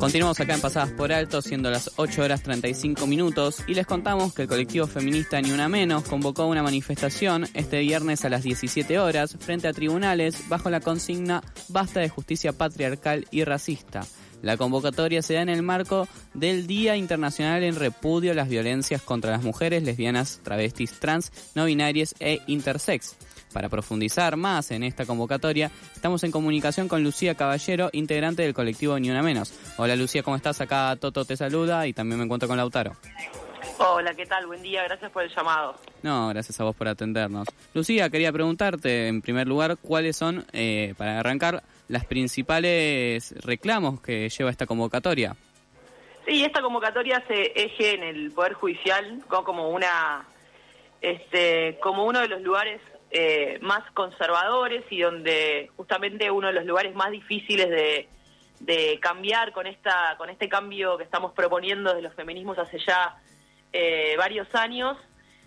Continuamos acá en Pasadas por Alto, siendo las 8 horas 35 minutos, y les contamos que el colectivo feminista Ni Una Menos convocó una manifestación este viernes a las 17 horas frente a tribunales bajo la consigna Basta de justicia patriarcal y racista. La convocatoria se da en el marco del Día Internacional en Repudio a las Violencias contra las Mujeres, Lesbianas, Travestis, Trans, No Binarias e Intersex. Para profundizar más en esta convocatoria, estamos en comunicación con Lucía Caballero, integrante del colectivo Ni Una Menos. Hola Lucía, ¿cómo estás? Acá Toto te saluda y también me encuentro con Lautaro. Hola, ¿qué tal? Buen día, gracias por el llamado. No, gracias a vos por atendernos. Lucía, quería preguntarte en primer lugar cuáles son, eh, para arrancar, las principales reclamos que lleva esta convocatoria. Sí, esta convocatoria se eje en el Poder Judicial como una, este, como uno de los lugares eh, más conservadores y donde justamente uno de los lugares más difíciles de, cambiar con esta con este cambio que estamos proponiendo de los feminismos hace ya eh, varios años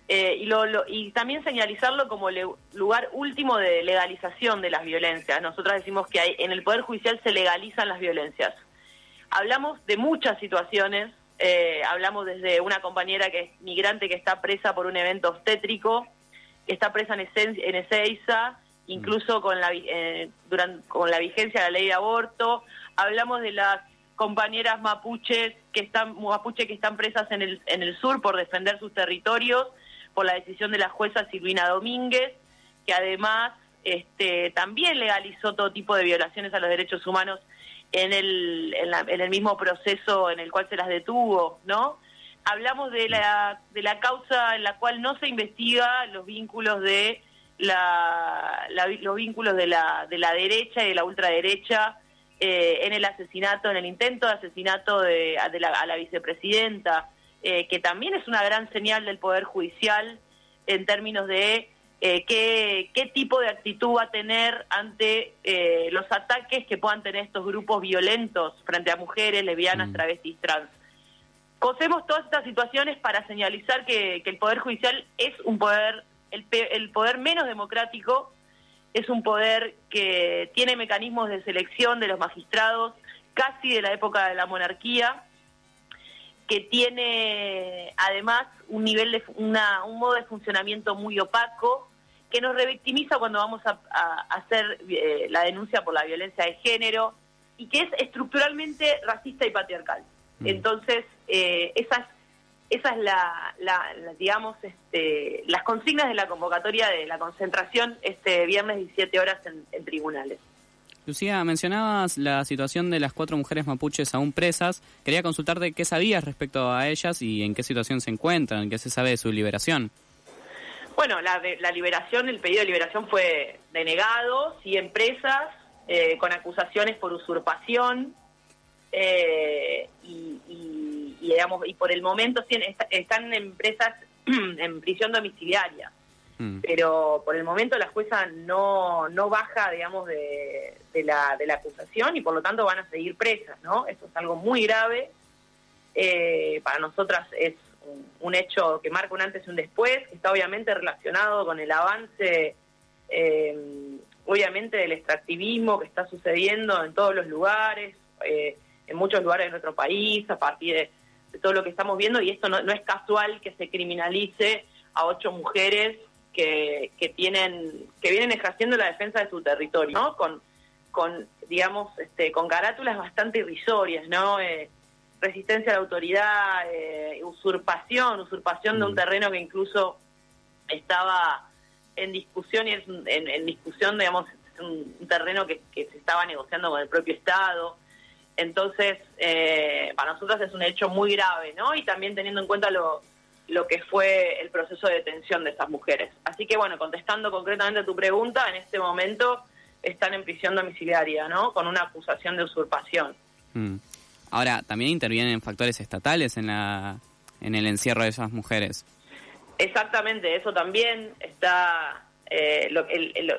eh, y, lo, y también señalizarlo como lugar último de legalización de las violencias. Nosotros decimos que hay, en el Poder Judicial se legalizan las violencias. Hablamos de muchas situaciones, hablamos desde una compañera que es migrante que está presa por un evento obstétrico, está presa en, en Ezeiza, incluso con la, eh, durante, con la vigencia de la ley de aborto. Hablamos de las compañeras mapuches que están mapuche que están presas en el, en el sur por defender sus territorios, por la decisión de la jueza Silvina Domínguez, que además este, también legalizó todo tipo de violaciones a los derechos humanos en el, en el mismo proceso en el cual se las detuvo, ¿no? Hablamos de la, de la causa en la cual no se investiga los vínculos de la, los vínculos de la, de la derecha y de la ultraderecha eh, en el asesinato, en el intento de asesinato de, de la, a la vicepresidenta, eh, que también es una gran señal del Poder Judicial en términos de eh, qué, qué tipo de actitud va a tener ante los ataques que puedan tener estos grupos violentos frente a mujeres, lesbianas, mm. travestis, trans. Cosemos todas estas situaciones para señalizar que, el Poder Judicial es un poder, el, el poder menos democrático, es un poder que tiene mecanismos de selección de los magistrados casi de la época de la monarquía, que tiene además un nivel de una, un modo de funcionamiento muy opaco, que nos revictimiza cuando vamos a, hacer eh, la denuncia por la violencia de género y que es estructuralmente racista y patriarcal. Mm. Entonces, eh, esas, esas la, digamos, este, las consignas de la convocatoria de la concentración este viernes 17 horas en, tribunales. Lucía, mencionabas la situación de las cuatro mujeres mapuches aún presas. Quería consultarte qué sabías respecto a ellas y en qué situación se encuentran, qué se sabe de su liberación. Bueno, la, la liberación, el pedido de liberación fue denegado, en presas, eh, con acusaciones por usurpación, eh, y, digamos y por el momento están empresas en prisión domiciliaria. Mm. pero por el momento la jueza no no baja digamos de, la de la acusación y por lo tanto van a seguir presas no esto es algo muy grave. Eh, para nosotras es un, hecho que marca un antes y un después que está obviamente relacionado con el avance eh, obviamente del extractivismo que está sucediendo en todos los lugares eh, en muchos lugares de nuestro país a partir de, todo lo que estamos viendo y esto no, es casual que se criminalice a ocho mujeres que, que tienen que vienen ejerciendo la defensa de su territorio, ¿no? Con, con digamos, este, con carátulas bastante irrisorias, ¿no? Eh, resistencia a la autoridad, eh, usurpación, usurpación de un mm. terreno que incluso estaba en discusión y es en, discusión, digamos, un, un terreno que, que se estaba negociando con el propio Estado. Entonces, eh, para nosotros es un hecho muy grave, ¿no? Y también teniendo en cuenta lo, lo que fue el proceso de detención de estas mujeres. Así que, bueno, contestando concretamente a tu pregunta, en este momento están en prisión domiciliaria, ¿no? Con una acusación de usurpación. Mm. Ahora, ¿también intervienen factores estatales en, la, en el encierro de esas mujeres? Exactamente, eso también está Eh, lo,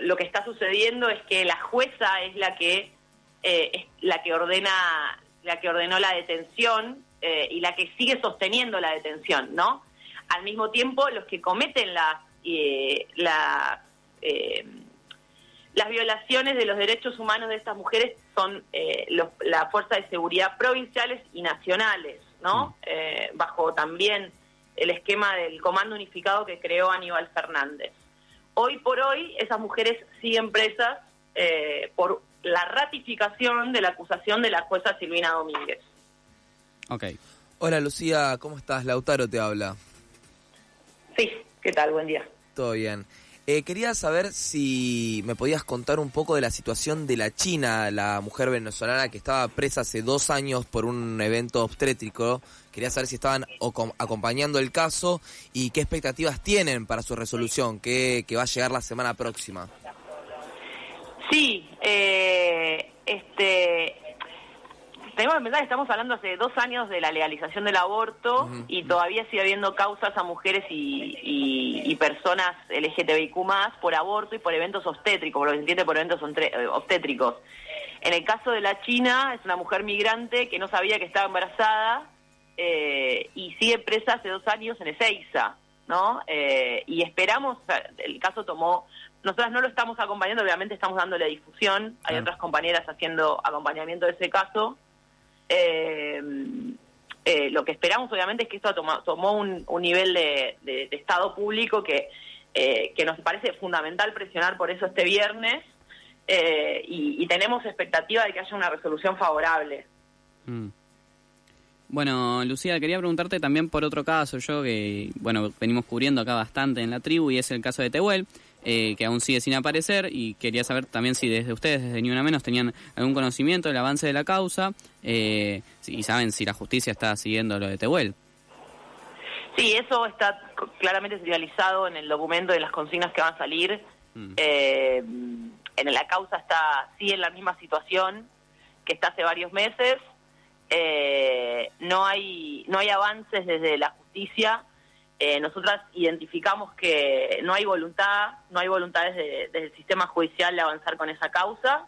lo, que está sucediendo es que la jueza es la que eh, es la que ordena la que ordenó la detención eh, y la que sigue sosteniendo la detención, ¿no? Al mismo tiempo, los que cometen las la, las violaciones de los derechos humanos de estas mujeres son la fuerza de seguridad provinciales y nacionales, ¿no? Mm. bajo también el esquema del comando unificado que creó Aníbal Fernández. Hoy por hoy esas mujeres siguen presas eh, por la ratificación de la acusación de la jueza Silvina Domínguez. Ok. Hola Lucía, ¿cómo estás? Lautaro te habla. Sí, ¿qué tal? Buen día. Todo bien. Eh, quería saber si me podías contar un poco de la situación de la China, la mujer venezolana que estaba presa hace dos años por un evento obstétrico. Quería saber si estaban acompañando el caso y qué expectativas tienen para su resolución, que, que va a llegar la semana próxima. Sí, eh, este, tenemos que pensar que estamos hablando hace dos años de la legalización del aborto y todavía sigue habiendo causas a mujeres y, personas LGTBIQ más por aborto y por eventos obstétricos, por lo que se entiende por eventos eh, obstétricos. En el caso de la China, es una mujer migrante que no sabía que estaba embarazada eh, y sigue presa hace dos años en Ezeiza, ¿no? Eh, y esperamos, el caso tomó nosotras no lo estamos acompañando, obviamente estamos dándole difusión, hay otras compañeras haciendo acompañamiento de ese caso, eh, eh, lo que esperamos obviamente es que esto tomó un, nivel de, Estado público que, eh, que nos parece fundamental presionar por eso este viernes y, tenemos expectativa de que haya una resolución favorable. Mm. Bueno, Lucía, quería preguntarte también por otro caso, yo que, bueno, venimos cubriendo acá bastante en la tribu y es el caso de Tehuel. Eh, que aún sigue sin aparecer y quería saber también si desde ustedes, desde Ni Una Menos, tenían algún conocimiento del avance de la causa eh, y saben si la justicia está siguiendo lo de Tehuel. Sí, eso está claramente serializado en el documento de las consignas que van a salir. Mm. Eh, en la causa está sí en la misma situación que está hace varios meses. no hay no hay avances desde la justicia eh, nosotras identificamos que no hay voluntad, no hay voluntad desde, el sistema judicial de avanzar con esa causa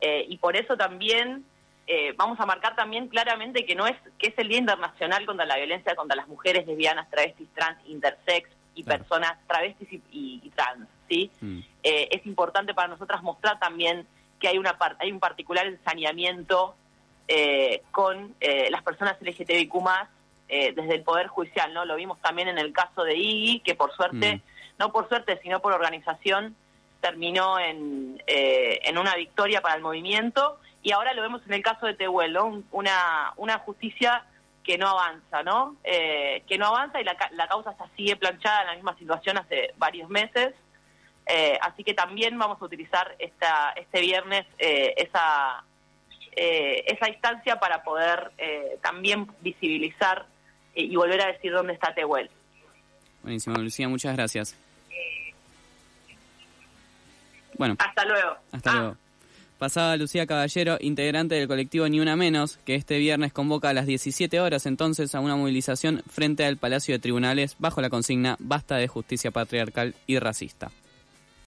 eh, y por eso también eh, vamos a marcar también claramente que no es que es el Día Internacional contra la Violencia contra las Mujeres lesbianas, travestis, trans, intersex y personas travestis y, trans, ¿sí? Mm. es importante para nosotras mostrar también que hay una hay un particular ensañamiento con las personas LGTBIQ+, eh, desde el Poder Judicial, ¿no? Lo vimos también en el caso de Iggy, que por suerte, mm. no por suerte, sino por organización, terminó en, eh, en una victoria para el movimiento, y ahora lo vemos en el caso de Tehuel, Una, una justicia que no avanza, ¿no? Eh, que no avanza y la, la causa sigue planchada en la misma situación hace varios meses. así que también vamos a utilizar esta, este viernes esa, esa instancia para poder también visibilizar y volver a decir dónde está Tehuel. Buenísimo, Lucía, muchas gracias. Bueno. Hasta luego. Hasta luego. Pasada Lucía Caballero, integrante del colectivo Ni Una Menos, que este viernes convoca a las 17 horas entonces a una movilización frente al Palacio de Tribunales bajo la consigna Basta de justicia patriarcal y racista.